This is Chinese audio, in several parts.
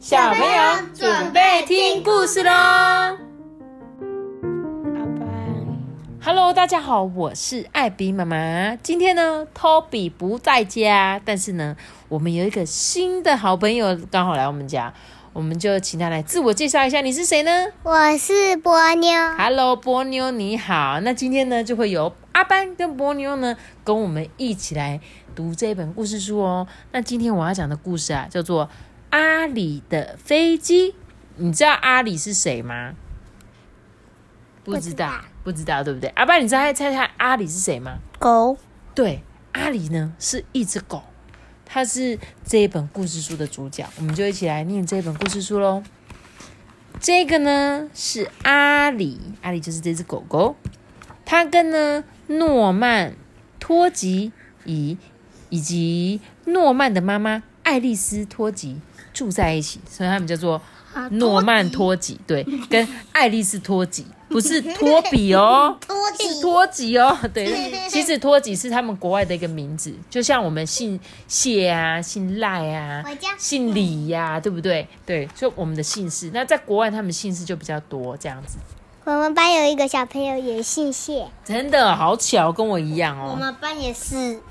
小朋友准备听故事喽。Hello，大家好，我是艾比妈妈。今天呢，Toby 不在家，但是呢，我们有一个新的好朋友刚好来我们家，我们就请他来自我介绍一下，你是谁呢我是波妞。？Hello，波妞你好。那今天呢，就会由阿班跟波妞呢，跟我们一起来读这本故事书哦。那今天我要讲的故事啊，叫做《阿里的飞机》。你知道阿里是谁吗？不知道，不知道，对不对？阿爸，你知道猜猜阿里是谁吗？狗对，阿里呢是一只狗，它是这一本故事书的主角，我们就一起来念这一本故事书喽。这个呢是阿里，阿里就是这只狗狗，它跟呢诺曼、托吉以以及诺曼的妈妈爱丽丝托吉住在一起，所以他们叫做诺曼托吉，对，跟爱丽丝托吉，不是托比哦，托是托吉哦，对，其实托吉是他们国外的一个名字，就像我们姓谢啊、姓赖啊、姓李呀、对不对？对，就我们的姓氏。那在国外，他们姓氏就比较多，这样子。我们班有一个小朋友也姓谢，真的好巧，跟我一样哦。我们班也是。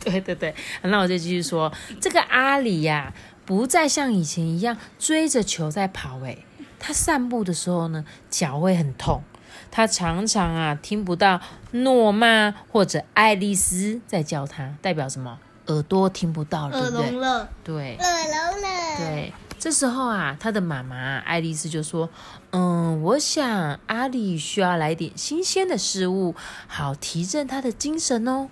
对对对，那我就继续说，这个阿里呀、不再像以前一样追着球在跑，诶，他散步的时候呢，脚会很痛，他常常啊听不到诺曼或者爱丽丝在叫他，代表什么？耳朵听不到了，对不对？了，对耳聋了。对，这时候啊，他的妈妈爱丽丝就说：“嗯，我想阿里需要来点新鲜的事物，好提振他的精神哦。”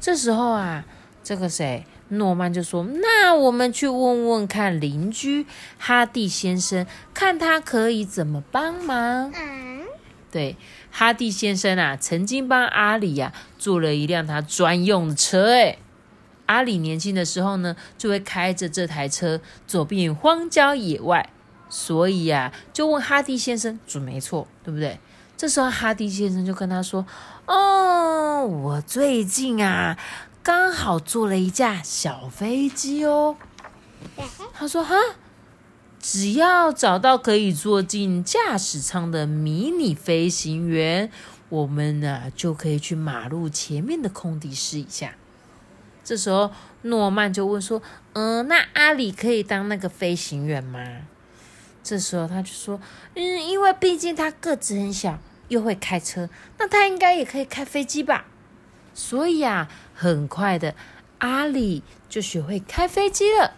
这时候啊，这个谁，诺曼就说：“那我们去问问看邻居哈蒂先生，看他可以怎么帮忙。”嗯，对，哈蒂先生啊，曾经帮阿里呀、做了一辆他专用的车。诶，阿里年轻的时候呢，就会开着这台车走遍荒郊野外，所以呀、就问哈蒂先生准没错，对不对？这时候哈迪先生就跟他说：“哦，我最近啊，刚好坐了一架小飞机哦。”他说：“哈。”只要找到可以坐进驾驶舱的迷你飞行员，我们呢、就可以去马路前面的空地试一下。这时候，诺曼就问说：“嗯、那阿里可以当那个飞行员吗？”这时候他就说：“嗯，因为毕竟他个子很小，又会开车，那他应该也可以开飞机吧？所以啊，很快的，阿里就学会开飞机了。”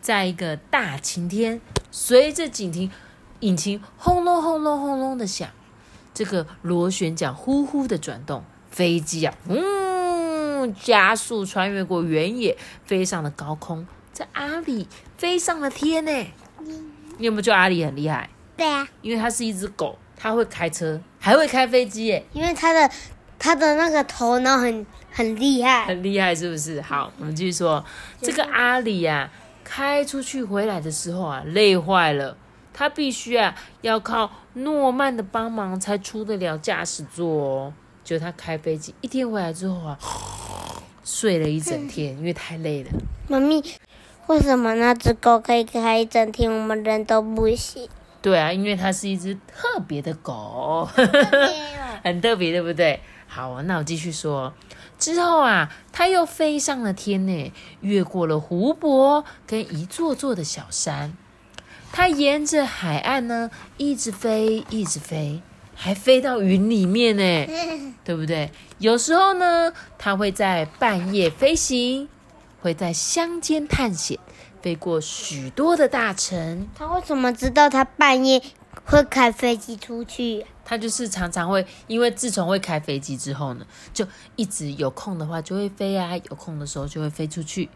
在一个大晴天，随着警亭引擎轰隆轰隆轰隆的响，这个螺旋桨呼呼的转动，飞机啊，嗯，加速穿越过原野，飞上了高空。这阿里飞上了天呢！你有没有觉得阿里很厉害？对啊，因为它是一只狗，它会开车，还会开飞机，耶，因为他的他的那个头脑很很厉害。很厉害，是不是？好，我们继续说，这个阿里呀、开出去回来的时候啊，累坏了，他必须啊要靠诺曼的帮忙才出得了驾驶座哦。就他开飞机一天回来之后啊，睡了一整天，因为太累了。妈咪，为什么那只狗可以开一整天，我们人都不行？对啊，因为它是一只特别的狗，很特别，对不对？好，那我继续说。之后啊，它又飞上了天呢，越过了湖泊跟一座座的小山。它沿着海岸呢，一直飞，一直飞，还飞到云里面呢，对不对？有时候呢，它会在半夜飞行，会在乡间探险，飞过许多的大城。他为什么知道他半夜会开飞机出去？他就是常常会，因为自从会开飞机之后呢，就一直有空的话就会飞啊，有空的时候就会飞出去。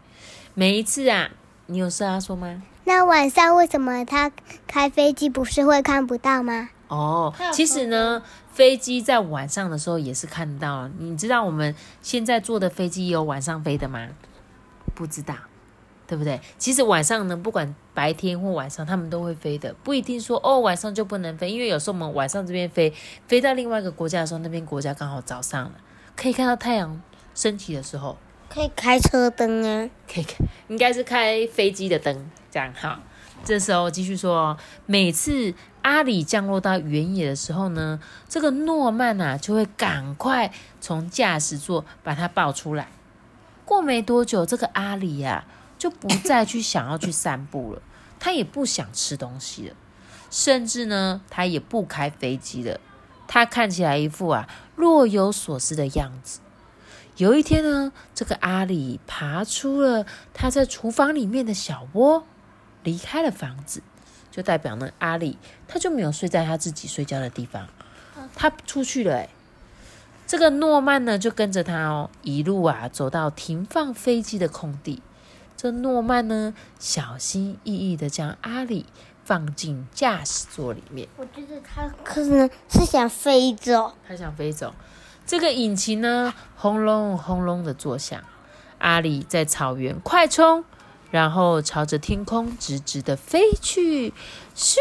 每一次啊，你有事要说吗？那晚上为什么他开飞机不是会看不到吗？哦，其实呢，飞机在晚上的时候也是看得到。你知道我们现在坐的飞机有晚上飞的吗？不知道，对不对？其实晚上呢，不管白天或晚上，他们都会飞的，不一定说哦晚上就不能飞，因为有时候我们晚上这边飞，飞到另外一个国家的时候，那边国家刚好早上了，可以看到太阳升起的时候，可以开车灯啊。可以开，应该是开飞机的灯，这样哈。这时候继续说哦，每次阿里降落到原野的时候呢，这个诺曼啊就会赶快从驾驶座把它抱出来。过没多久，这个阿里呀、就不再去想要去散步了，他也不想吃东西了，甚至呢，他也不开飞机了。他看起来一副啊若有所思的样子。有一天呢，这个阿里爬出了他在厨房里面的小窝，离开了房子，就代表呢阿里他就没有睡在他自己睡觉的地方，他出去了、欸。这个诺曼呢就跟着他哦，一路啊走到停放飞机的空地。这诺曼呢小心翼翼的将阿里放进驾驶座里面。我觉得他可能是想飞走。他想飞走。这个引擎呢，轰隆轰隆的作响。阿里在草原快冲，然后朝着天空直直的飞去。咻！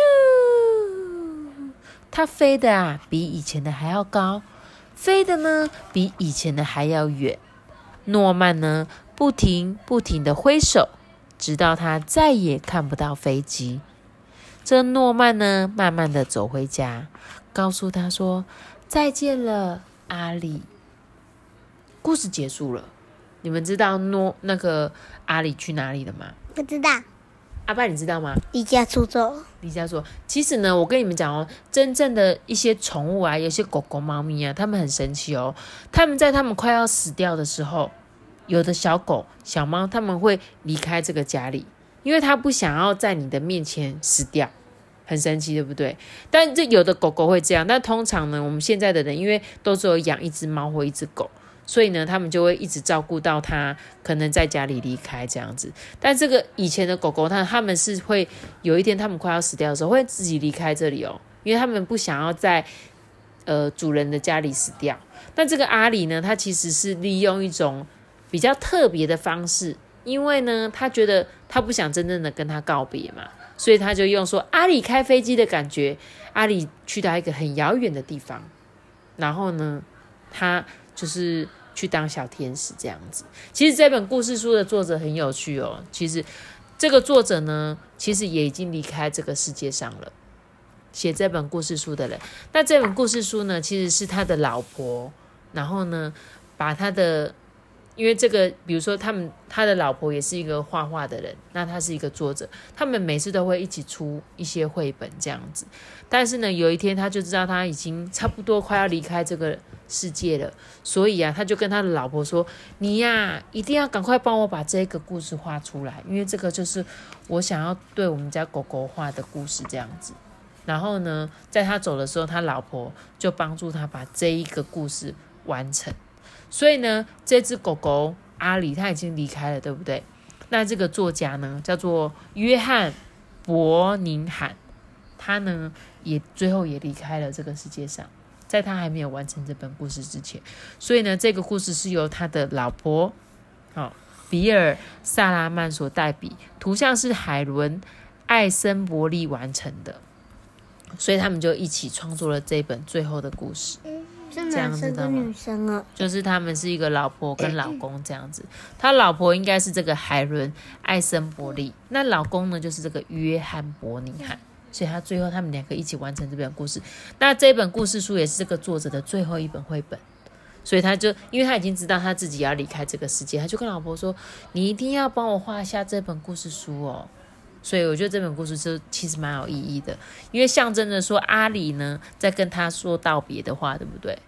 它飞的啊，比以前的还要高，飞的呢，比以前的还要远。诺曼呢，不停不停的挥手，直到他再也看不到飞机。这诺曼呢，慢慢的走回家，告诉他说：“再见了，阿里。”故事结束了。你们知道诺那个阿里去哪里了吗？不知道，阿爸，你知道吗？离家出走。离家出走：“其实呢，我跟你们讲哦，真正的一些宠物啊，有些狗狗、猫咪啊，它们很神奇哦。它们在它们快要死掉的时候，有的小狗、小猫，它们会离开这个家里，因为它不想要在你的面前死掉，很神奇，对不对？但这有的狗狗会这样，但通常呢，我们现在的人因为都是有养一只猫或一只狗。”所以呢，他们就会一直照顾到它可能在家里离开这样子。但这个以前的狗狗，它他们是会有一天它们快要死掉的时候，会自己离开这里哦，因为他们不想要在呃主人的家里死掉。但这个阿里呢，它其实是利用一种比较特别的方式，因为呢，他觉得他不想真正的跟他告别嘛，所以他就用说阿里开飞机的感觉，阿里去到一个很遥远的地方，然后呢，他就是。去当小天使这样子。其实这本故事书的作者很有趣哦。其实这个作者呢，其实也已经离开这个世界上了。写这本故事书的人，那这本故事书呢，其实是他的老婆，然后呢，把他的，因为这个，比如说他们他的老婆也是一个画画的人，那他是一个作者，他们每次都会一起出一些绘本这样子。但是呢，有一天他就知道他已经差不多快要离开这个世界了，所以啊，他就跟他的老婆说：“你呀，一定要赶快帮我把这个故事画出来，因为这个就是我想要对我们家狗狗画的故事这样子。”然后呢，在他走的时候，他老婆就帮助他把这一个故事完成。所以呢，这只狗狗阿里他已经离开了，对不对？那这个作家呢，叫做约翰伯宁罕，他呢也最后也离开了这个世界上，在他还没有完成这本故事之前。所以呢，这个故事是由他的老婆，好、比尔萨拉曼所代笔，图像是海伦艾森伯利完成的。所以他们就一起创作了这本最后的故事，是这样男生跟知道吗女生啊？就是他们是一个老婆跟老公这样子。他老婆应该是这个海伦艾森伯利，那老公呢就是这个约翰伯尼汉。所以他最后他们两个一起完成这本故事。那这本故事书也是这个作者的最后一本绘本，所以他就因为他已经知道他自己要离开这个世界，他就跟老婆说：“你一定要帮我画下这本故事书哦。”所以我觉得这本故事书其实蛮有意义的，因为象征着说阿里呢在跟他说道别的话，对不对？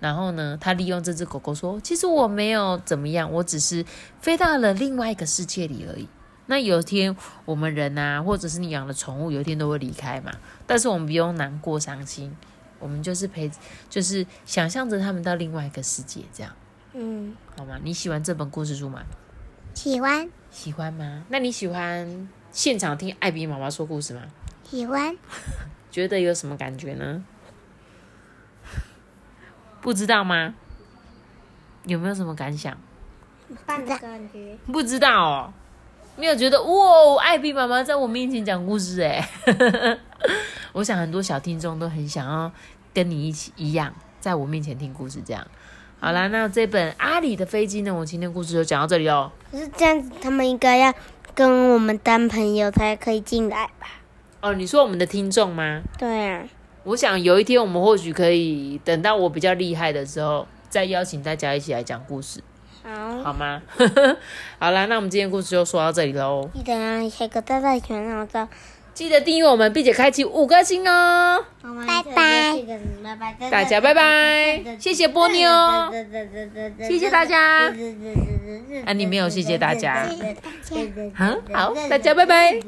然后呢，他利用这只狗狗说：“其实我没有怎么样，我只是飞到了另外一个世界里而已。”那有一天我们人啊，或者是你养的宠物，有一天都会离开嘛。但是我们不用难过、伤心，我们就是陪，就是想象着他们到另外一个世界，这样嗯，好吗？你喜欢这本故事书吗？喜欢喜欢吗？那你喜欢现场听艾比妈妈说故事吗？喜欢，觉得有什么感觉呢？不知道吗？有没有什么感想？半的感觉。不知道哦，没有觉得哇，艾比妈妈在我面前讲故事哎。我想很多小听众都很想要跟你一起一样，在我面前听故事这样。好啦，那这本阿里的飞机呢，我今天故事就讲到这里哦。可是这样子，他们应该要跟我们当朋友才可以进来吧？哦，你说我们的听众吗？对啊，我想有一天我们或许可以等到我比较厉害的时候，再邀请大家一起来讲故事，好，好吗？好啦，那我们今天故事就说到这里喽。记得让下个大大全号照，记得订阅我们，并且开启五颗星哦。拜拜，大家拜拜，谢谢波妞，谢谢大家。啊，你没有谢谢大家。好 好，大家拜拜。